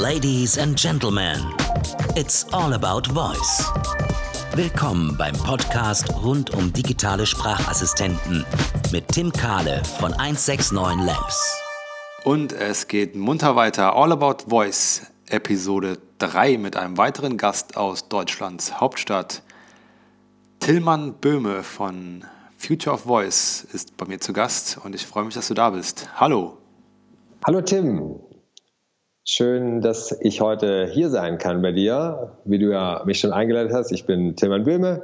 Ladies and Gentlemen, it's all about voice. Willkommen beim Podcast rund um digitale Sprachassistenten mit Tim Kahle von 169 Labs. Und es geht munter weiter. All About Voice, Episode 3 mit einem weiteren Gast aus Deutschlands Hauptstadt. Tillmann Böhme von Future of Voice ist bei mir zu Gast und ich freue mich, dass du da bist. Hallo. Hallo Tim, Schön, dass ich heute hier sein kann bei dir, wie du ja mich schon eingeladen hast. Ich bin Tilman Böhme,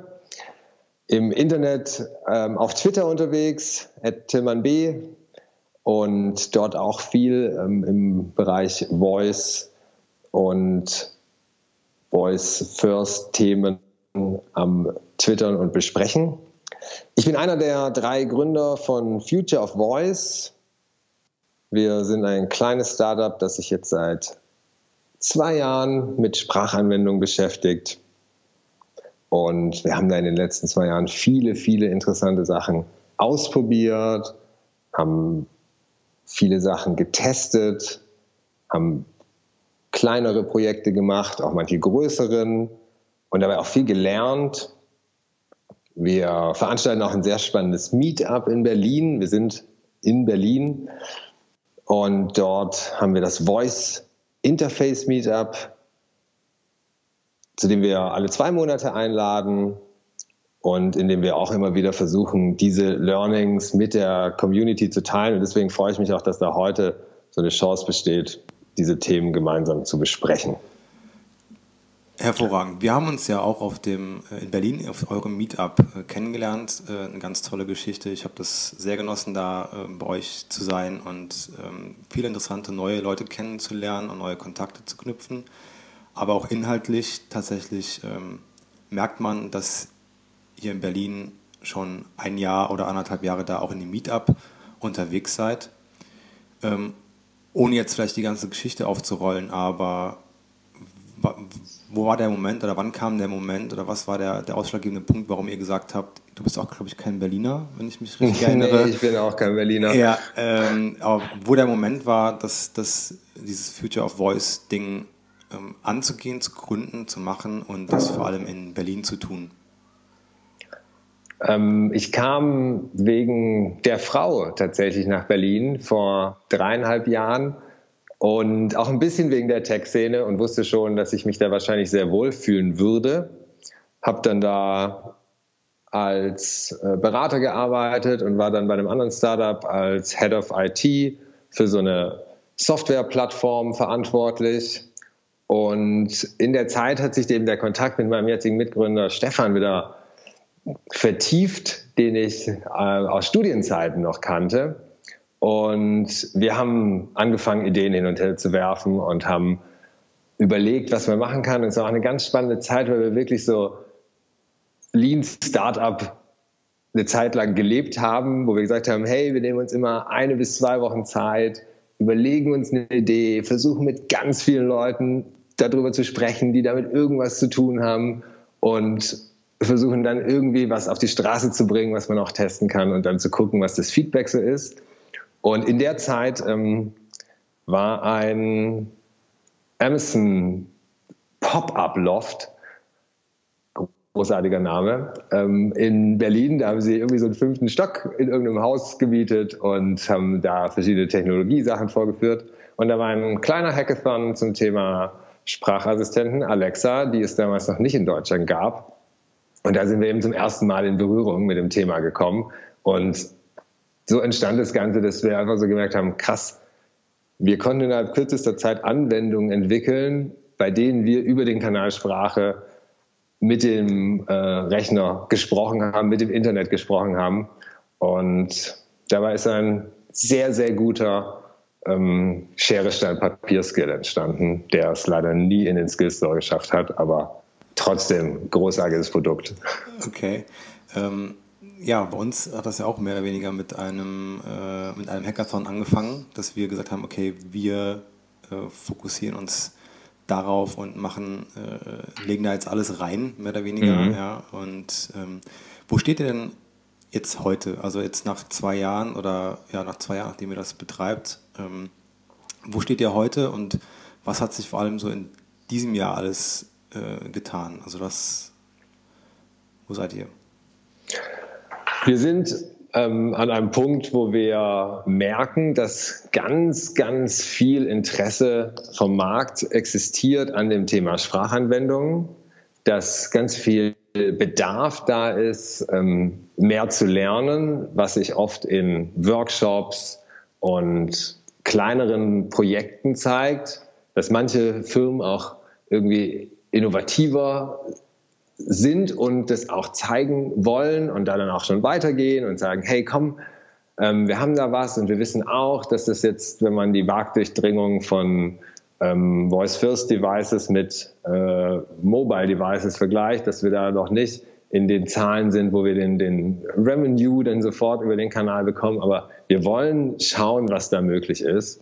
im Internet ähm, auf Twitter unterwegs, Tilman B. Und dort auch viel ähm, im Bereich Voice und Voice First Themen am Twittern und besprechen. Ich bin einer der drei Gründer von Future of Voice. Wir sind ein kleines Startup, das sich jetzt seit zwei Jahren mit Sprachanwendungen beschäftigt. Und wir haben da in den letzten zwei Jahren viele, viele interessante Sachen ausprobiert, haben viele Sachen getestet, haben kleinere Projekte gemacht, auch manche größeren und dabei auch viel gelernt. Wir veranstalten auch ein sehr spannendes Meetup in Berlin. Wir sind in Berlin und dort haben wir das Voice Interface Meetup, zu dem wir alle zwei Monate einladen und in dem wir auch immer wieder versuchen, diese Learnings mit der Community zu teilen. Und deswegen freue ich mich auch, dass da heute so eine Chance besteht, diese Themen gemeinsam zu besprechen. Hervorragend. Wir haben uns ja auch auf dem, äh, in Berlin auf eurem Meetup äh, kennengelernt. Äh, eine ganz tolle Geschichte. Ich habe das sehr genossen, da bei euch zu sein und ähm, viele interessante neue Leute kennenzulernen und neue Kontakte zu knüpfen. Aber auch inhaltlich tatsächlich ähm, merkt man, dass ihr in Berlin schon ein Jahr oder anderthalb Jahre da auch in dem Meetup unterwegs seid. Ähm, ohne jetzt vielleicht die ganze Geschichte aufzurollen, aber wo war der Moment oder wann kam der Moment oder was war der, der ausschlaggebende Punkt, warum ihr gesagt habt, du bist auch, glaube ich, kein Berliner, wenn ich mich richtig erinnere. nee, ich bin auch kein Berliner. Ja, ähm, aber wo der Moment war, dass, dass dieses Future of Voice Ding ähm, anzugehen, zu gründen, zu machen und das vor allem in Berlin zu tun? Ähm, ich kam wegen der Frau tatsächlich nach Berlin vor dreieinhalb Jahren und auch ein bisschen wegen der Tech-Szene und wusste schon, dass ich mich da wahrscheinlich sehr wohl fühlen würde. Habe dann da als äh, Berater gearbeitet und war dann bei einem anderen Startup als Head of IT für so eine Softwareplattform verantwortlich. Und in der Zeit hat sich eben der Kontakt mit meinem jetzigen Mitgründer Stefan wieder vertieft, den ich äh, aus Studienzeiten noch kannte. Und wir haben angefangen, Ideen hin und her zu werfen und haben überlegt, was man machen kann. Und es war auch eine ganz spannende Zeit, weil wir wirklich so Lean Startup eine Zeit lang gelebt haben, wo wir gesagt haben, hey, wir nehmen uns immer eine bis zwei Wochen Zeit, überlegen uns eine Idee, versuchen mit ganz vielen Leuten darüber zu sprechen, die damit irgendwas zu tun haben und versuchen dann irgendwie was auf die Straße zu bringen, was man auch testen kann und dann zu gucken, was das Feedback so ist. Und in der Zeit ähm, war ein Amazon Pop-up Loft, großartiger Name, ähm, in Berlin. Da haben sie irgendwie so einen fünften Stock in irgendeinem Haus gemietet und haben da verschiedene Technologiesachen vorgeführt. Und da war ein kleiner Hackathon zum Thema Sprachassistenten, Alexa, die es damals noch nicht in Deutschland gab. Und da sind wir eben zum ersten Mal in Berührung mit dem Thema gekommen. Und so entstand das Ganze, dass wir einfach so gemerkt haben, krass, wir konnten innerhalb kürzester Zeit Anwendungen entwickeln, bei denen wir über den Kanal Sprache mit dem äh, Rechner gesprochen haben, mit dem Internet gesprochen haben. Und dabei ist ein sehr, sehr guter ähm, Schere, Stein, Papier-Skill entstanden, der es leider nie in den Skills Store geschafft hat, aber trotzdem großartiges Produkt. Okay. Ähm, ja, bei uns hat das ja auch mehr oder weniger mit einem, äh, mit einem Hackathon angefangen, dass wir gesagt haben, okay, wir äh, fokussieren uns darauf und machen, äh, legen da jetzt alles rein, mehr oder weniger. Mhm. Ja. Und ähm, wo steht ihr denn jetzt heute? Also jetzt nach zwei Jahren oder ja, nach zwei Jahren, nachdem ihr das betreibt, ähm, wo steht ihr heute und Was hat sich vor allem so in diesem Jahr alles äh, getan? Also was, wo seid ihr? Wir sind ähm, an einem Punkt, wo wir merken, dass ganz, ganz viel Interesse vom Markt existiert an dem Thema Sprachanwendungen, dass ganz viel Bedarf da ist, ähm, mehr zu lernen, was sich oft in Workshops und kleineren Projekten zeigt, dass manche Firmen auch irgendwie innovativer sind und das auch zeigen wollen und da dann auch schon weitergehen und sagen, hey, komm, ähm, wir haben da was und wir wissen auch, dass das jetzt, wenn man die Marktdurchdringung von ähm, Voice-First-Devices mit äh, Mobile-Devices vergleicht, dass wir da noch nicht in den Zahlen sind, wo wir den, den Revenue dann sofort über den Kanal bekommen. Aber wir wollen schauen, was da möglich ist.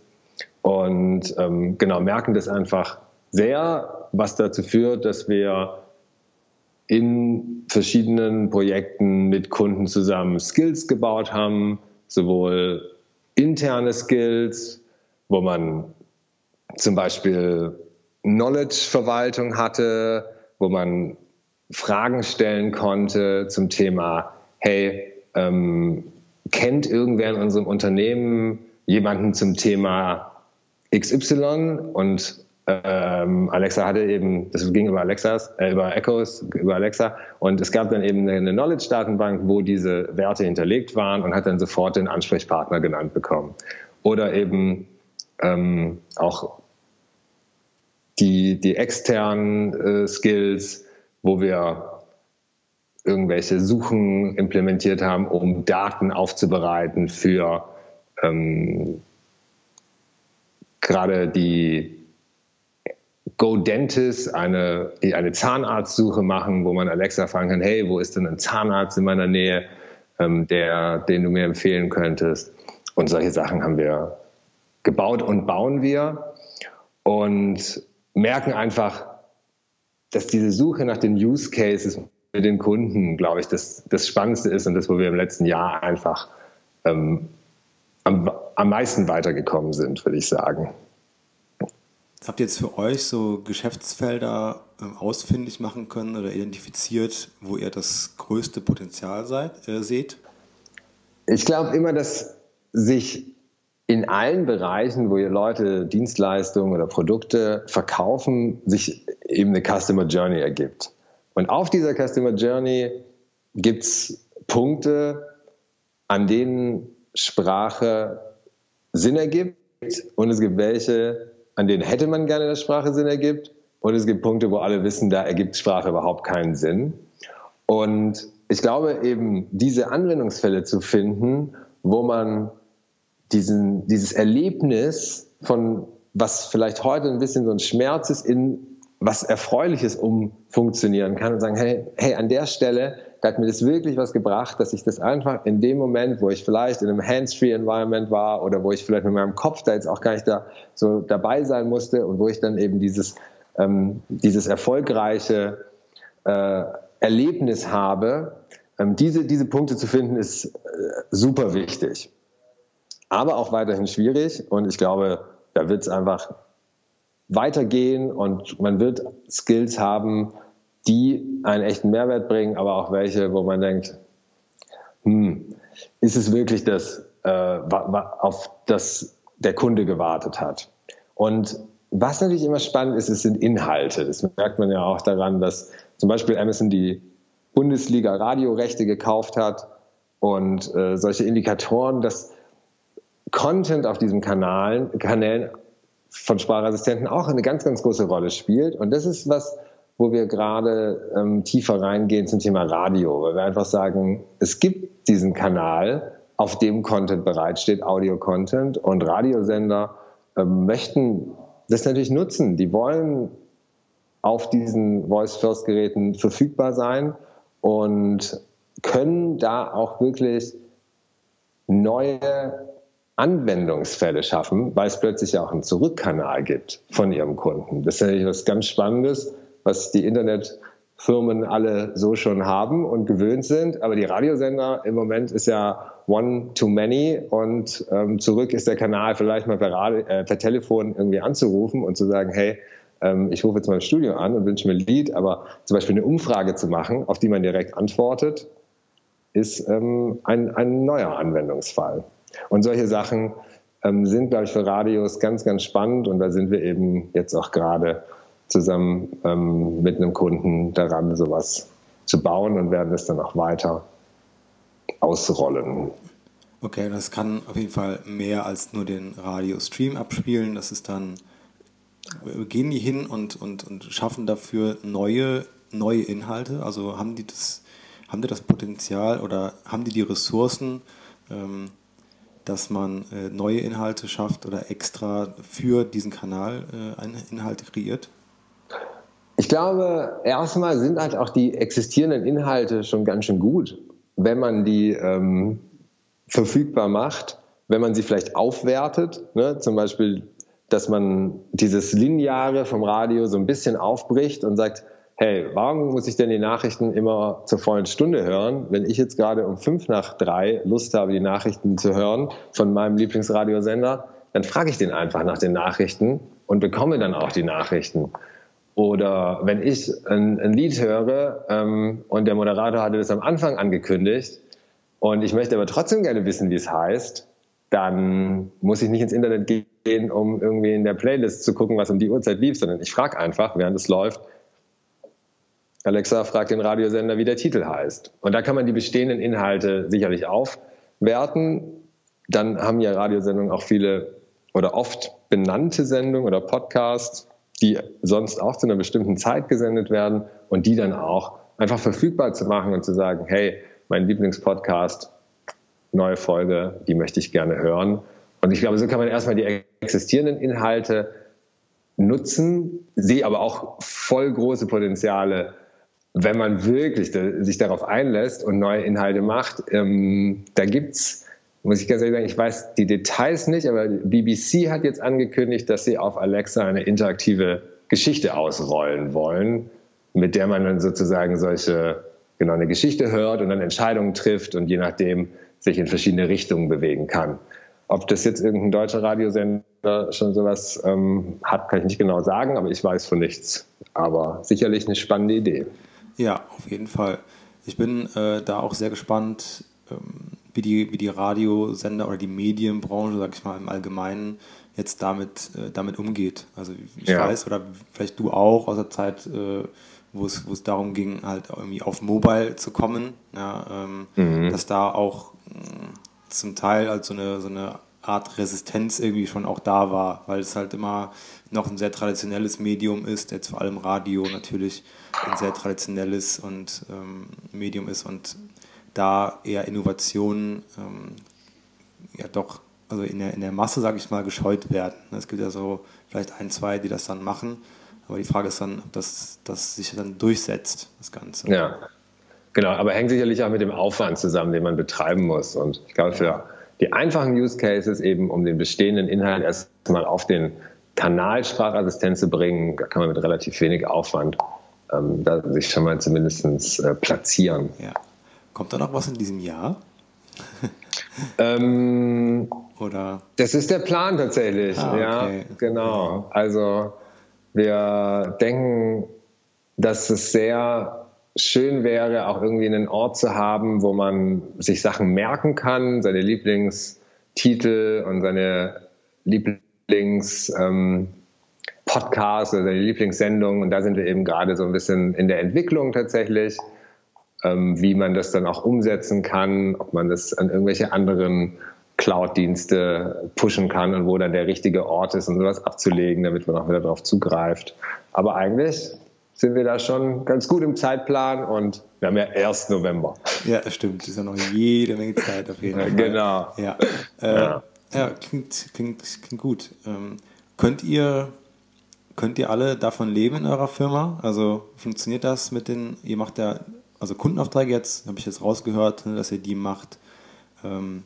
Und ähm, genau, merken das einfach sehr, was dazu führt, dass wir in verschiedenen Projekten mit Kunden zusammen Skills gebaut haben, sowohl interne Skills, wo man zum Beispiel Knowledge-Verwaltung hatte, wo man Fragen stellen konnte zum Thema, hey, ähm, kennt irgendwer in unserem Unternehmen jemanden zum Thema XY und ähm, Alexa hatte eben, das ging über Alexas, äh, über Echos, über Alexa und es gab dann eben eine Knowledge-Datenbank, wo diese Werte hinterlegt waren und hat dann sofort den Ansprechpartner genannt bekommen. Oder eben ähm, auch die, die externen äh, Skills, wo wir irgendwelche Suchen implementiert haben, um Daten aufzubereiten für ähm, gerade die Go Dentist, eine, eine Zahnarztsuche machen, wo man Alexa fragen kann, hey, wo ist denn ein Zahnarzt in meiner Nähe, ähm, der, den du mir empfehlen könntest? Und solche Sachen haben wir gebaut und bauen wir und merken einfach, dass diese Suche nach den Use Cases mit den Kunden, glaube ich, das, das Spannendste ist und das, wo wir im letzten Jahr einfach ähm, am, am meisten weitergekommen sind, würde ich sagen. Habt ihr jetzt für euch so Geschäftsfelder äh, ausfindig machen können oder identifiziert, wo ihr das größte Potenzial seid, äh, seht? Ich glaube immer, dass sich in allen Bereichen, wo ihr Leute Dienstleistungen oder Produkte verkaufen, sich eben eine Customer Journey ergibt. Und auf dieser Customer Journey gibt es Punkte, an denen Sprache Sinn ergibt und es gibt welche, an denen hätte man gerne, dass Sprache Sinn ergibt und es gibt Punkte, wo alle wissen, da ergibt Sprache überhaupt keinen Sinn. Und ich glaube eben, diese Anwendungsfälle zu finden, wo man diesen, dieses Erlebnis von, was vielleicht heute ein bisschen so ein Schmerz ist, in was Erfreuliches umfunktionieren kann und sagen, hey, hey, an der Stelle, da hat mir das wirklich was gebracht, dass ich das einfach in dem Moment, wo ich vielleicht in einem Hands-Free-Environment war oder wo ich vielleicht mit meinem Kopf da jetzt auch gar nicht da so dabei sein musste und wo ich dann eben dieses, ähm, dieses erfolgreiche äh, Erlebnis habe, ähm, diese, diese Punkte zu finden, ist äh, super wichtig aber auch weiterhin schwierig. Und ich glaube, da wird es einfach weitergehen und man wird Skills haben, die einen echten Mehrwert bringen, aber auch welche, wo man denkt, hm, ist es wirklich das, äh, auf das der Kunde gewartet hat? Und was natürlich immer spannend ist, es sind Inhalte. Das merkt man ja auch daran, dass zum Beispiel Amazon die Bundesliga Radiorechte gekauft hat und äh, solche Indikatoren, dass Content auf diesen Kanälen von Sprachassistenten auch eine ganz, ganz große Rolle spielt. Und das ist was, wo wir gerade ähm, tiefer reingehen zum Thema Radio, weil wir einfach sagen, es gibt diesen Kanal, auf dem Content bereitsteht, Audio-Content und Radiosender ähm, möchten das natürlich nutzen. Die wollen auf diesen Voice-First-Geräten verfügbar sein und können da auch wirklich neue Anwendungsfälle schaffen, weil es plötzlich auch einen Zurückkanal gibt von ihrem Kunden. Das ist natürlich was ganz Spannendes, was die Internet Firmen alle so schon haben und gewöhnt sind. Aber die Radiosender im Moment ist ja one too many und ähm, zurück ist der Kanal vielleicht mal per, Radio, äh, per Telefon irgendwie anzurufen und zu sagen, hey, ähm, ich rufe jetzt mal ein Studio an und wünsche mir ein Lied, aber zum Beispiel eine Umfrage zu machen, auf die man direkt antwortet, ist ähm, ein, ein neuer Anwendungsfall. Und solche Sachen ähm, sind, glaube ich, für Radios ganz, ganz spannend und da sind wir eben jetzt auch gerade zusammen ähm, mit einem Kunden daran, sowas zu bauen und werden es dann auch weiter ausrollen. Okay, das kann auf jeden Fall mehr als nur den Radio-Stream abspielen. Das ist dann, gehen die hin und, und, und schaffen dafür neue, neue Inhalte? Also haben die das, haben die das Potenzial oder haben die die Ressourcen, ähm, dass man äh, neue Inhalte schafft oder extra für diesen Kanal äh, Inhalte kreiert? Ich glaube, erstmal sind halt auch die existierenden Inhalte schon ganz schön gut, wenn man die ähm, verfügbar macht, wenn man sie vielleicht aufwertet, ne? zum Beispiel, dass man dieses Lineare vom Radio so ein bisschen aufbricht und sagt, hey, warum muss ich denn die Nachrichten immer zur vollen Stunde hören, wenn ich jetzt gerade um fünf nach drei Lust habe, die Nachrichten zu hören von meinem Lieblingsradiosender, dann frage ich den einfach nach den Nachrichten und bekomme dann auch die Nachrichten. Oder wenn ich ein, ein Lied höre ähm, und der Moderator hatte das am Anfang angekündigt und ich möchte aber trotzdem gerne wissen, wie es heißt, dann muss ich nicht ins Internet gehen, um irgendwie in der Playlist zu gucken, was um die Uhrzeit lief, sondern ich frage einfach, während es läuft, Alexa fragt den Radiosender, wie der Titel heißt. Und da kann man die bestehenden Inhalte sicherlich aufwerten. Dann haben ja Radiosendungen auch viele oder oft benannte Sendungen oder Podcasts, die sonst auch zu einer bestimmten Zeit gesendet werden und die dann auch einfach verfügbar zu machen und zu sagen, hey, mein Lieblingspodcast, neue Folge, die möchte ich gerne hören. Und ich glaube, so kann man erstmal die existierenden Inhalte nutzen, sehe aber auch voll große Potenziale, wenn man wirklich sich darauf einlässt und neue Inhalte macht. Ähm, da gibt's muss ich ganz ehrlich sagen, ich weiß die Details nicht, aber BBC hat jetzt angekündigt, dass sie auf Alexa eine interaktive Geschichte ausrollen wollen, mit der man dann sozusagen solche, genau, eine Geschichte hört und dann Entscheidungen trifft und je nachdem sich in verschiedene Richtungen bewegen kann. Ob das jetzt irgendein deutscher Radiosender schon sowas ähm, hat, kann ich nicht genau sagen, aber ich weiß von nichts. Aber sicherlich eine spannende Idee. Ja, auf jeden Fall. Ich bin äh, da auch sehr gespannt, ähm, wie die, wie die Radiosender oder die Medienbranche, sag ich mal, im Allgemeinen jetzt damit, äh, damit umgeht. Also ich ja. weiß, oder vielleicht du auch aus der Zeit, äh, wo es, wo es darum ging, halt irgendwie auf Mobile zu kommen, ja, ähm, mhm. dass da auch mh, mm, zum Teil halt so eine, so eine Art Resistenz irgendwie schon auch da war, weil es halt immer noch ein sehr traditionelles Medium ist, jetzt vor allem Radio natürlich ein sehr traditionelles und ähm, Medium ist und da eher Innovationen ähm, ja doch, also in der, in der Masse, sage ich mal, gescheut werden. Es gibt ja so vielleicht ein, zwei, die das dann machen, aber die Frage ist dann, ob das, das sich dann durchsetzt, das Ganze. Ja, genau, aber hängt sicherlich auch mit dem Aufwand zusammen, den man betreiben muss. Und ich glaube, für die einfachen Use Cases eben, um den bestehenden Inhalt erstmal auf den Kanal Sprachassistent zu bringen, kann man mit relativ wenig Aufwand ähm, da sich schon mal zumindest äh, platzieren. Ja. Kommt da noch was in diesem Jahr? ähm, Oder? Das ist der Plan tatsächlich. Ah, okay. Ja, genau. Also wir denken, dass es sehr schön wäre, auch irgendwie einen Ort zu haben, wo man sich Sachen merken kann, seine Lieblingstitel und seine Lieblings ähm, oder seine Lieblingssendungen. Und da sind wir eben gerade so ein bisschen in der Entwicklung tatsächlich. Ähm, wie man das dann auch umsetzen kann, ob man das an irgendwelche anderen Cloud-Dienste pushen kann und wo dann der richtige Ort ist, um sowas abzulegen, damit man auch wieder darauf zugreift. Aber eigentlich sind wir da schon ganz gut im Zeitplan und wir haben ja erst November. Ja, das stimmt. Das ist ja noch jede Menge Zeit auf jeden Fall. Genau. Ja, äh, ja. ja klingt, klingt, klingt gut. Ähm, könnt ihr könnt ihr alle davon leben in eurer Firma? Also funktioniert das mit den, ihr macht ja also Kundenaufträge jetzt, habe ich jetzt rausgehört, ne, dass ihr die macht. Ähm,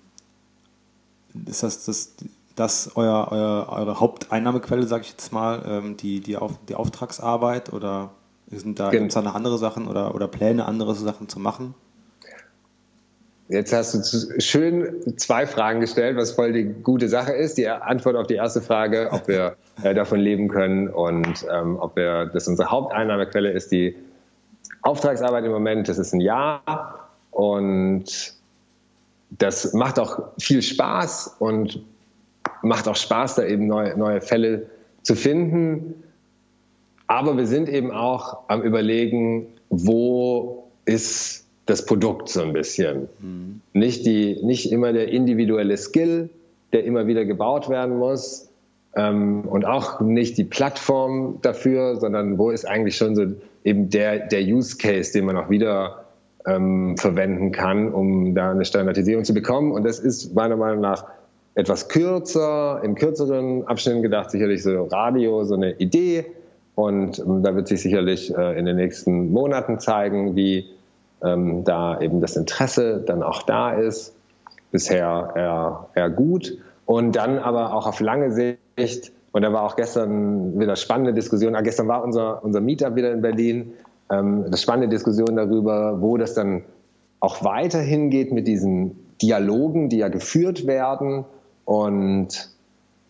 ist das, das, das euer, euer, eure Haupteinnahmequelle, sage ich jetzt mal, ähm, die, die, Auf, die Auftragsarbeit oder Sind da, Gibt es da noch andere Sachen oder, oder Pläne, andere Sachen zu machen? Jetzt hast du schön zwei Fragen gestellt, was voll die gute Sache ist. Die Antwort auf die erste Frage, ob wir äh, davon leben können und ähm, ob wir, das unsere Haupteinnahmequelle ist, die Auftragsarbeit im Moment, das ist ein Jahr und das macht auch viel Spaß und macht auch Spaß, da eben neue, neue Fälle zu finden. Aber wir sind eben auch am Überlegen, wo ist das Produkt so ein bisschen. Mhm. Nicht, die, nicht immer der individuelle Skill, der immer wieder gebaut werden muss ähm, und auch nicht die Plattform dafür, sondern wo ist eigentlich schon so eben der, der Use Case, den man auch wieder ähm, verwenden kann, um da eine Standardisierung zu bekommen. Und das ist meiner Meinung nach etwas kürzer, in kürzeren Abschnitten gedacht, sicherlich so Radio, so eine Idee. Und ähm, da wird sich sicherlich äh, in den nächsten Monaten zeigen, wie ähm, da eben das Interesse dann auch da ist. Bisher eher, eher gut. Und dann aber auch auf lange Sicht, und da war auch gestern wieder spannende Diskussion, ah, gestern war unser, unser Meetup wieder in Berlin, ähm, eine spannende Diskussion darüber, wo das dann auch weiterhin geht mit diesen Dialogen, die ja geführt werden. Und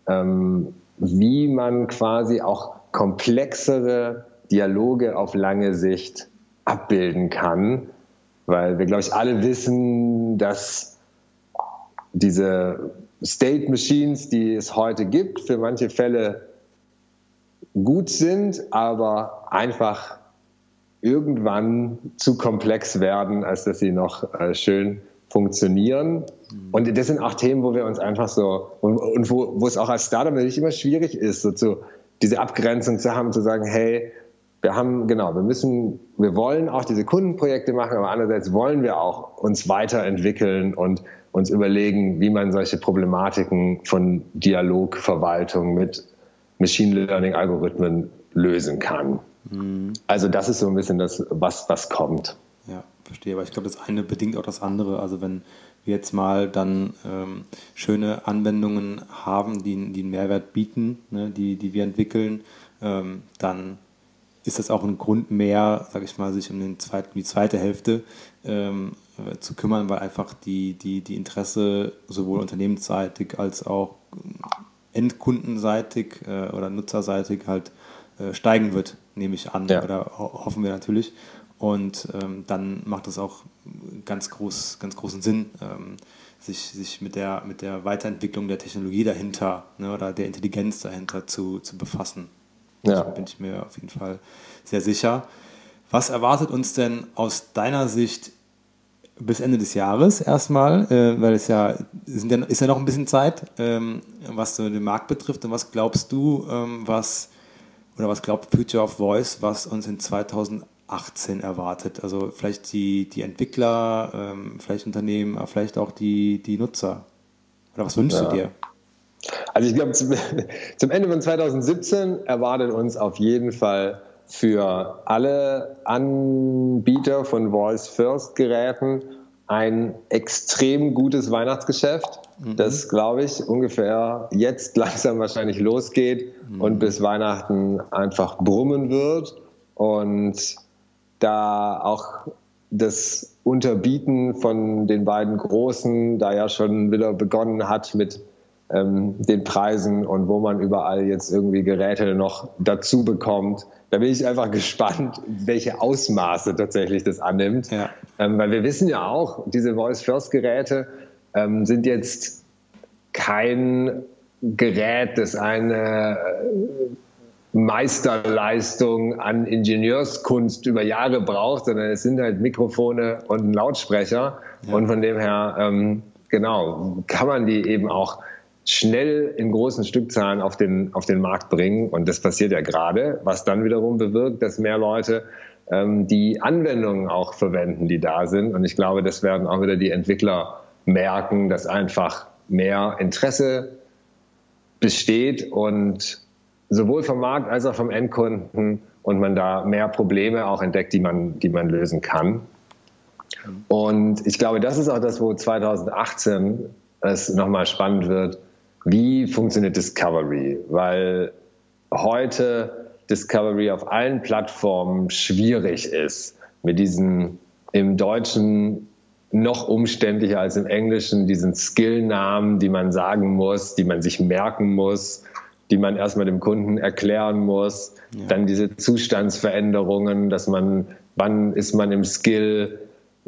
ähm, wie man quasi auch komplexere Dialoge auf lange Sicht abbilden kann. Weil wir, glaube ich, alle wissen, dass diese State Machines, die es heute gibt, für manche Fälle gut sind, aber einfach irgendwann zu komplex werden, als dass sie noch äh, schön funktionieren. Mhm. Und das sind auch Themen, wo wir uns einfach so, und, und wo, wo es auch als Startup natürlich immer schwierig ist, so zu, diese Abgrenzung zu haben, zu sagen, hey, wir haben, genau, wir müssen, wir wollen auch diese Kundenprojekte machen, aber andererseits wollen wir auch uns weiterentwickeln und uns überlegen, wie man solche Problematiken von Dialogverwaltung mit Machine Learning Algorithmen lösen kann. Mhm. Also das ist so ein bisschen das, was, was kommt. Ja, verstehe. Aber ich glaube, das eine bedingt auch das andere. Also wenn wir jetzt mal dann ähm, schöne Anwendungen haben, die, die einen Mehrwert bieten, ne, die, die wir entwickeln, ähm, dann ist das auch ein Grund mehr, sage ich mal, sich um den zweiten, die zweite Hälfte ähm, äh, zu kümmern, weil einfach die, die, die Interesse sowohl unternehmensseitig als auch endkundenseitig äh, oder nutzerseitig halt äh, steigen wird, nehme ich an, ja. oder ho hoffen wir natürlich. Und ähm, dann macht es auch ganz, groß, ganz großen Sinn, ähm, sich, sich mit, der, mit der Weiterentwicklung der Technologie dahinter ne, oder der Intelligenz dahinter zu, zu befassen. Ja. Da bin ich mir auf jeden Fall sehr sicher. Was erwartet uns denn aus deiner Sicht bis Ende des Jahres erstmal, äh, weil es ja, sind ja, ist ja noch ein bisschen Zeit, ähm, was so den Markt betrifft. Und was glaubst du, ähm, was oder was glaubt Future of Voice, was uns in 2018 erwartet? Also vielleicht die, die Entwickler, ähm, vielleicht Unternehmen, aber vielleicht auch die, die Nutzer. Oder was wünschst ja. du dir? Also ich glaube, zum, zum, Ende von 2017 erwartet uns auf jeden Fall für alle Anbieter von Voice First Geräten ein extrem gutes Weihnachtsgeschäft, mhm. das, glaube ich, ungefähr jetzt langsam wahrscheinlich losgeht mhm. und bis Weihnachten einfach brummen wird. Und da auch das Unterbieten von den beiden Großen da ja schon wieder begonnen hat mit ähm, den Preisen und wo man überall jetzt irgendwie Geräte noch dazu bekommt. Da bin ich einfach gespannt, welche Ausmaße tatsächlich das annimmt. Ja. Ähm, weil wir wissen ja auch, diese Voice-First-Geräte ähm, sind jetzt kein Gerät, das eine äh, Meisterleistung an Ingenieurskunst über Jahre braucht, sondern es sind halt Mikrofone und ein Lautsprecher. Ja. Und von dem her, ähm, genau, kann man die eben auch schnell in großen Stückzahlen auf den, auf den Markt bringen. Und das passiert ja gerade, was dann wiederum bewirkt, dass mehr Leute ähm, die Anwendungen auch verwenden, die da sind. Und ich glaube, das werden auch wieder die Entwickler merken, dass einfach mehr Interesse besteht und sowohl vom Markt als auch vom Endkunden und man da mehr Probleme auch entdeckt, die man, die man lösen kann. Und ich glaube, das ist auch das, wo 2018 es nochmal spannend wird, wie funktioniert Discovery? Weil heute Discovery auf allen Plattformen schwierig ist. Mit diesen im Deutschen noch umständlicher als im Englischen, diesen Skillnamen, die man sagen muss, die man sich merken muss, die man erstmal dem Kunden erklären muss. Ja. Dann diese Zustandsveränderungen, dass man, wann ist man im Skill,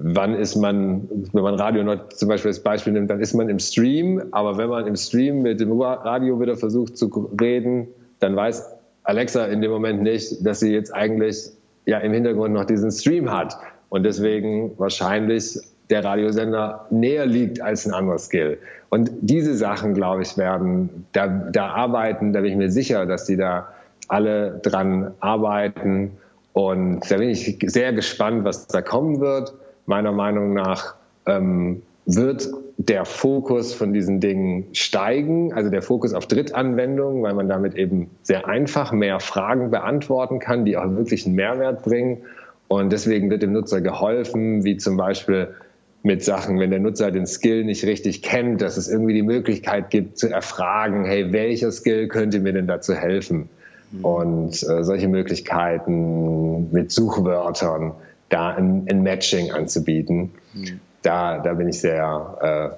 wann ist man, wenn man Radio noch zum Beispiel als Beispiel nimmt, dann ist man im Stream, aber wenn man im Stream mit dem Radio wieder versucht zu reden, dann weiß Alexa in dem Moment nicht, dass sie jetzt eigentlich ja im Hintergrund noch diesen Stream hat und deswegen wahrscheinlich der Radiosender näher liegt als ein anderer Skill. Und diese Sachen, glaube ich, werden da, da arbeiten, da bin ich mir sicher, dass die da alle dran arbeiten. Und da bin ich sehr gespannt, was da kommen wird. Meiner Meinung nach ähm, wird der Fokus von diesen Dingen steigen, also der Fokus auf Drittanwendungen, weil man damit eben sehr einfach mehr Fragen beantworten kann, die auch wirklich einen Mehrwert bringen. Und deswegen wird dem Nutzer geholfen, wie zum Beispiel mit Sachen, wenn der Nutzer den Skill nicht richtig kennt, dass es irgendwie die Möglichkeit gibt zu erfragen, hey, welcher Skill könnte mir denn dazu helfen? Mhm. Und äh, solche Möglichkeiten mit Suchwörtern da ein, ein Matching anzubieten, mhm. da, da bin ich sehr äh,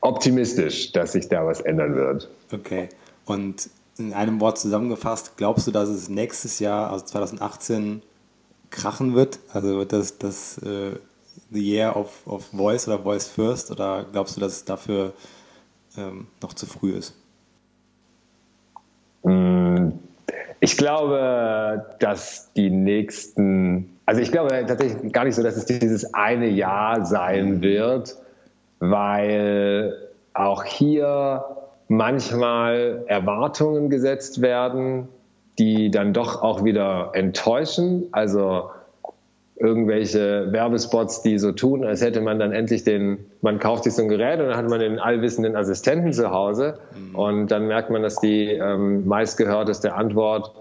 optimistisch, dass sich da was ändern wird. Okay. Und in einem Wort zusammengefasst, glaubst du, dass es nächstes Jahr, also 2018, krachen wird? Also wird das, das äh, the year of, of voice oder voice first oder glaubst du, dass es dafür ähm, noch zu früh ist? Mm, ich glaube, dass die nächsten, also ich glaube tatsächlich gar nicht so, dass es dieses eine Jahr sein wird, weil auch hier manchmal Erwartungen gesetzt werden, die dann doch auch wieder enttäuschen. Also irgendwelche Werbespots, die so tun, als hätte man dann endlich den, man kauft sich so ein Gerät und dann hat man den allwissenden Assistenten zu Hause mhm. und dann merkt man, dass die ähm, meistgehörteste Antwort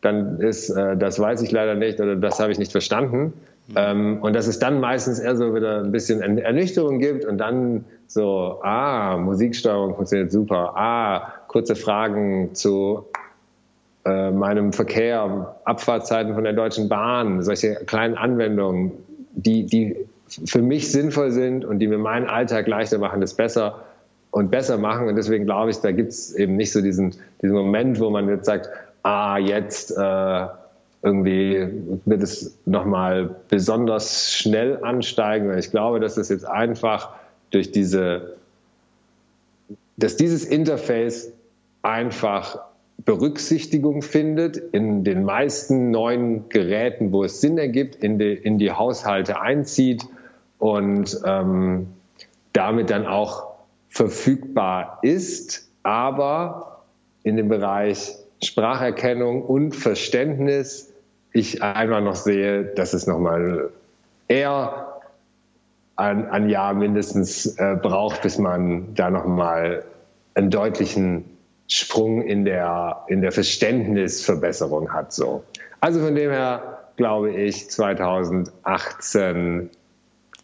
dann ist, äh, das weiß ich leider nicht oder das habe ich nicht verstanden. Mhm. Ähm, und dass es dann meistens eher so wieder ein bisschen Ernüchterung gibt und dann so, ah, Musiksteuerung funktioniert super, ah, kurze Fragen zu äh, meinem Verkehr, Abfahrtzeiten von der Deutschen Bahn, solche kleinen Anwendungen, die, die für mich sinnvoll sind und die mir meinen Alltag leichter machen, das besser und besser machen. Und deswegen glaube ich, da gibt es eben nicht so diesen, diesen Moment, wo man jetzt sagt, ah, jetzt äh, irgendwie wird es nochmal besonders schnell ansteigen. Ich glaube, dass das jetzt einfach durch diese, dass dieses Interface einfach Berücksichtigung findet in den meisten neuen Geräten, wo es Sinn ergibt, in die, in die Haushalte einzieht und ähm, damit dann auch verfügbar ist, aber in dem Bereich Spracherkennung und Verständnis ich einfach noch sehe, dass es nochmal eher ein, ein Jahr mindestens äh, braucht, bis man da nochmal einen deutlichen Sprung in der, in der Verständnisverbesserung hat. So. Also von dem her glaube ich, 2018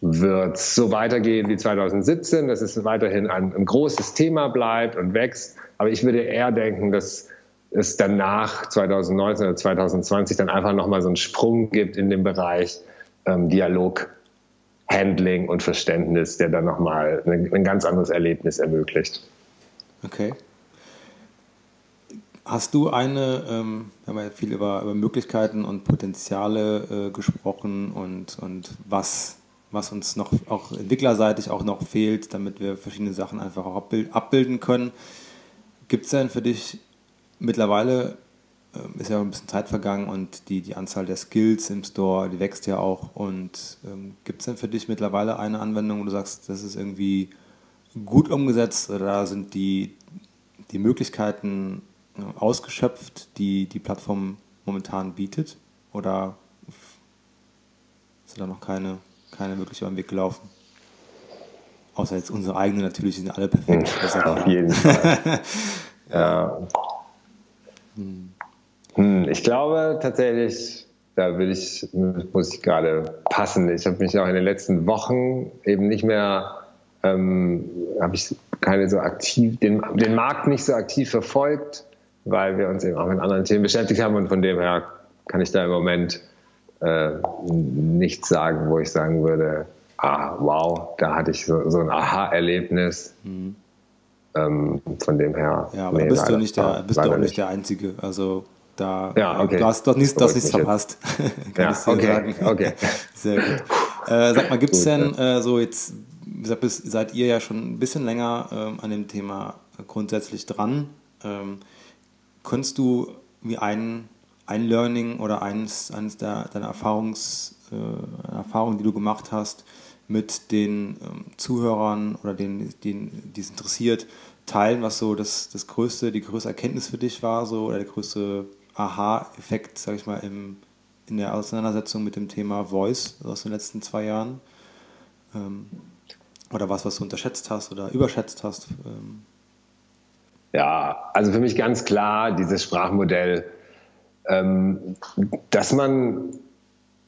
wird es so weitergehen wie 2017, dass es weiterhin ein, ein, großes Thema bleibt und wächst. Aber ich würde eher denken, dass es danach 2019 oder 2020 dann einfach nochmal so einen Sprung gibt in dem Bereich ähm, Dialog, Handling und Verständnis, der dann nochmal ein, ein ganz anderes Erlebnis ermöglicht. Okay. Hast du eine, ähm, wir haben ja viel über, über Möglichkeiten und Potenziale äh, gesprochen und, und was, was uns noch auch entwicklerseitig auch noch fehlt, damit wir verschiedene Sachen einfach auch abbilden können. Gibt es denn für dich mittlerweile, äh, ist ja ein bisschen Zeit vergangen und die, die Anzahl der Skills im Store, die wächst ja auch. Und ähm, gibt es denn für dich mittlerweile eine Anwendung, wo du sagst, das ist irgendwie gut umgesetzt oder sind die, die Möglichkeiten ausgeschöpft, die die Plattform momentan bietet? Oder ist da noch keine, keine wirklich über den Weg gelaufen? Außer jetzt unsere eigenen natürlich, sind alle perfekt. Ja, auf jeden Fall. ja. Hm. Ich glaube tatsächlich, da will ich, muss ich gerade passen. Ich habe mich auch in den letzten Wochen eben nicht mehr, ähm, habe ich keine so aktiv, den, den Markt nicht so aktiv verfolgt weil wir uns eben auch mit anderen Themen beschäftigt haben und von dem her kann ich da im Moment äh, nichts sagen, wo ich sagen würde, ah, wow, da hatte ich so, so ein Aha-Erlebnis. Mhm. Ähm, von dem her. Ja, aber nee, bist leider, du nicht der, bist du auch nicht der Einzige. Also da ja, okay. du hast doch nichts, das nichts verpasst. Kann ja, okay, sagen. okay. Sehr gut. Äh, sag mal, gibt es denn äh, so jetzt, wie gesagt, seid ihr ja schon ein bisschen länger ähm, an dem Thema grundsätzlich dran. Ähm, könntest du wie ein, ein Learning oder eines, eines der, deiner Erfahrungs, äh, Erfahrungen, die du gemacht hast, mit den ähm, Zuhörern oder denen, denen, die es interessiert, teilen, was so das, das größte, die größte Erkenntnis für dich war, so oder der größte Aha-Effekt, sag ich mal, im, in der Auseinandersetzung mit dem Thema Voice aus den letzten zwei Jahren? Ähm, oder was, was du unterschätzt hast oder überschätzt hast? Ähm. Ja, also für mich ganz klar dieses Sprachmodell, ähm, dass man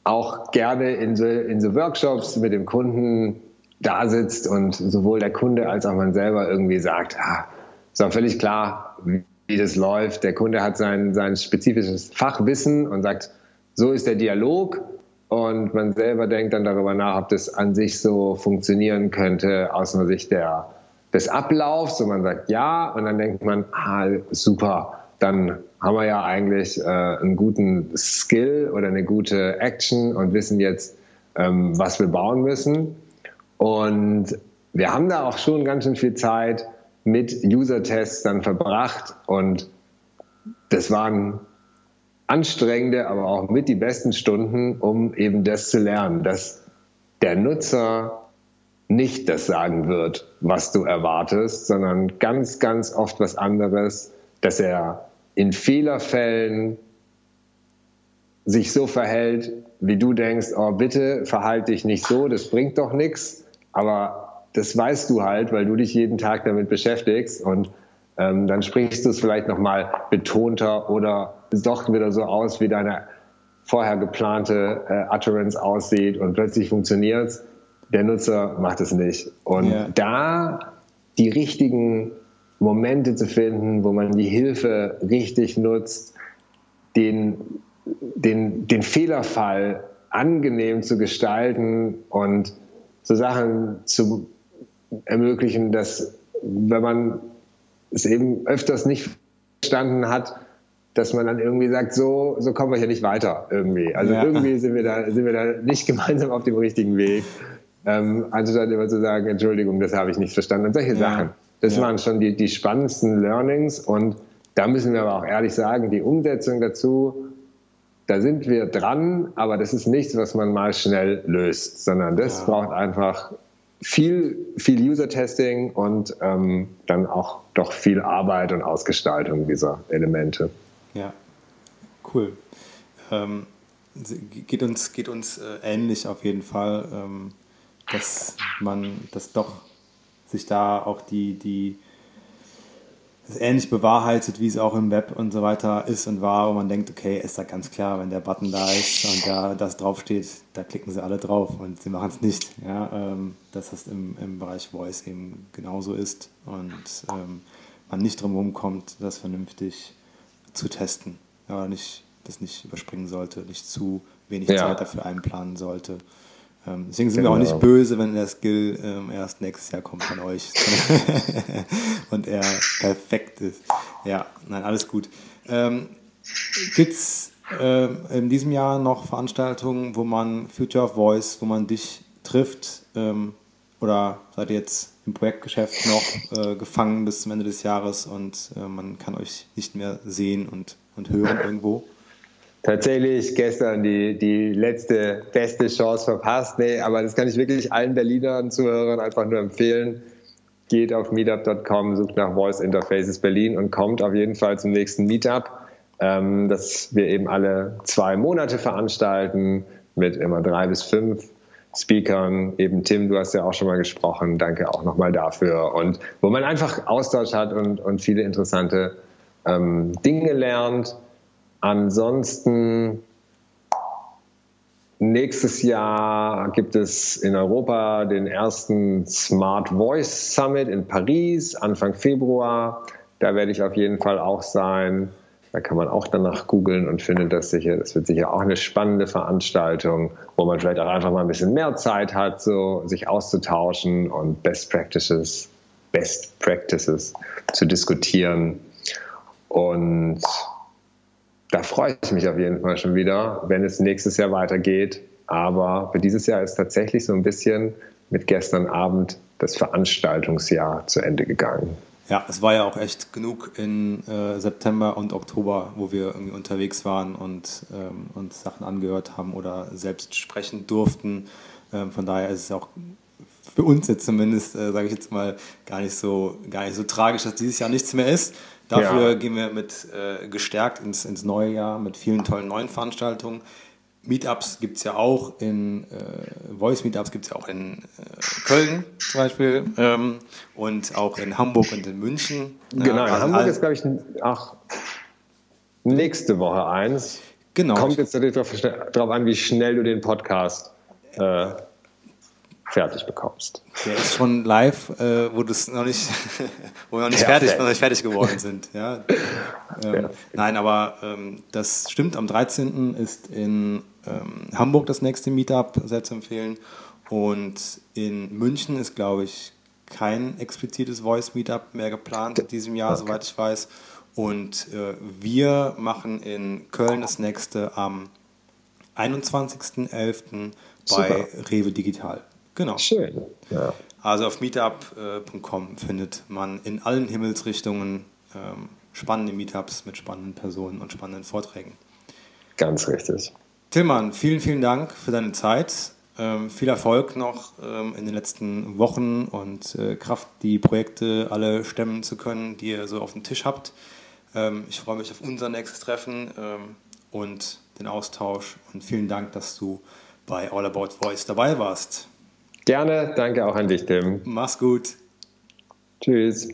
auch gerne in so, in so Workshops mit dem Kunden da sitzt und sowohl der Kunde als auch man selber irgendwie sagt, ah, ist auch völlig klar, wie das läuft. Der Kunde hat sein, sein spezifisches Fachwissen und sagt, so ist der Dialog. Und man selber denkt dann darüber nach, ob das an sich so funktionieren könnte aus einer Sicht der, des Ablaufs. Und man sagt ja. Und dann denkt man, ah, super, dann haben wir ja eigentlich äh, einen guten Skill oder eine gute Action und wissen jetzt, ähm, was wir bauen müssen. Und wir haben da auch schon ganz schön viel Zeit mit User-Tests dann verbracht und das waren anstrengende, aber auch mit die besten Stunden, um eben das zu lernen, dass der Nutzer nicht das sagen wird, was du erwartest, sondern ganz, ganz oft was anderes, dass er in Fehlerfällen sich so verhält, wie du denkst, oh bitte verhalte dich nicht so, das bringt doch nichts, aber das weißt du halt, weil du dich jeden Tag damit beschäftigst und ähm, dann sprichst du es vielleicht nochmal betonter oder doch wieder so aus, wie deine vorher geplante äh, Utterance aussieht und plötzlich funktioniert es. Der Nutzer macht es nicht. Und ja. da die richtigen Momente zu finden, wo man die Hilfe richtig nutzt, den, den, den Fehlerfall angenehm zu gestalten und so Sachen zu ermöglichen, dass wenn man es eben öfters nicht verstanden hat, dass man dann irgendwie sagt, so, so kommen wir hier nicht weiter irgendwie. Also ja. irgendwie sind wir, da, sind wir da nicht gemeinsam auf dem richtigen Weg. Ähm, anstatt immer zu sagen, Entschuldigung, das habe ich nicht verstanden. Und solche ja. Sachen. Das ja. waren schon die, die spannendsten Learnings. Und da müssen wir aber auch ehrlich sagen, die Umsetzung dazu, da sind wir dran, aber das ist nichts, was man mal schnell löst, sondern das braucht einfach viel, viel User-Testing und ähm, dann auch doch viel Arbeit und Ausgestaltung dieser Elemente. Ja, cool. Ähm, geht uns, geht uns äh, ähnlich auf jeden Fall, ähm, dass man das doch sich da auch die, die das ähnlich bewahrheitet, wie es auch im Web und so weiter ist und war, wo man denkt, okay, ist da ganz klar, wenn der Button da ist und da das draufsteht, da klicken sie alle drauf und sie machen es nicht. Ja, ähm, dass das im, im Bereich Voice eben genauso ist und ähm, man nicht drum kommt, das vernünftig zu testen. Ja, nicht, das nicht überspringen sollte, nicht zu wenig ja. Zeit dafür einplanen sollte. Ähm, deswegen sind genau. wir auch nicht böse, wenn der Skill ähm, erst nächstes Jahr kommt von euch und er perfekt ist. Ja, nein, alles gut. Ähm, Gibt es äh, in diesem Jahr noch Veranstaltungen, wo man Future of Voice, wo man dich trifft? Ähm, oder seid ihr jetzt im Projektgeschäft noch äh, gefangen bis zum Ende des Jahres und äh, man kann euch nicht mehr sehen und, und hören irgendwo? Tatsächlich gestern die, die letzte beste Chance verpasst. Nee, aber das kann ich wirklich allen Berlinern Zuhörern einfach nur empfehlen. Geht auf meetup.com, sucht nach Voice Interfaces Berlin und kommt auf jeden Fall zum nächsten Meetup, ähm, das wir eben alle zwei Monate veranstalten mit immer drei bis fünf Speakern. Eben Tim, du hast ja auch schon mal gesprochen. Danke auch nochmal dafür. Und wo man einfach Austausch hat und, und viele interessante ähm, Dinge lernt Ansonsten nächstes Jahr gibt es in Europa den ersten Smart Voice Summit in Paris, Anfang Februar. Da werde ich auf jeden Fall auch sein. Da kann man auch danach googeln und findet das sicher. Das wird sicher auch eine spannende Veranstaltung, wo man vielleicht auch einfach mal ein bisschen mehr Zeit hat, so sich auszutauschen und Best Practices, Best Practices zu diskutieren. Und da freue ich mich auf jeden Fall schon wieder, wenn es nächstes Jahr weitergeht. Aber für dieses Jahr ist tatsächlich so ein bisschen mit gestern Abend das Veranstaltungsjahr zu Ende gegangen. Ja, es war ja auch echt genug in äh, September und Oktober, wo wir irgendwie unterwegs waren und ähm, uns Sachen angehört haben oder selbst sprechen durften. Ähm, von daher ist es auch für uns jetzt zumindest, äh, sage ich jetzt mal, gar nicht so gar nicht so tragisch, dass dieses Jahr nichts mehr ist. Dafür ja. gehen wir mit äh, gestärkt ins, ins neue Jahr mit vielen tollen neuen Veranstaltungen. Meetups gibt es ja auch in, äh, Voice Meetups gibt es ja auch in äh, Köln zum Beispiel ähm, und auch in Hamburg und in München. Genau, in also Hamburg ist, glaube ich, ach, nächste Woche eins. Genau. Kommt jetzt natürlich darauf an, wie schnell du den Podcast äh, fertig bekommst. Der ist schon live, äh, wo, noch nicht, wo wir noch nicht, ja, fertig, noch nicht fertig geworden sind. Ja. Ähm, ja. Nein, aber ähm, das stimmt. Am 13. ist in ähm, Hamburg das nächste Meetup, sehr zu empfehlen. Und in München ist, glaube ich, kein explizites Voice Meetup mehr geplant in diesem Jahr, okay. soweit ich weiß. Und äh, wir machen in Köln das nächste am 21.11. bei Rewe Digital. Genau. Schön. Ja. Also auf meetup.com findet man in allen Himmelsrichtungen ähm, spannende Meetups mit spannenden Personen und spannenden Vorträgen. Ganz richtig. Tillmann, vielen, vielen Dank für deine Zeit. Ähm, viel Erfolg noch ähm, in den letzten Wochen und äh, Kraft, die Projekte alle stemmen zu können, die ihr so auf dem Tisch habt. Ähm, ich freue mich auf unser nächstes Treffen ähm, und den Austausch und vielen Dank, dass du bei All About Voice dabei warst. Gerne, danke auch an dich, Tim. Mach's gut. Tschüss.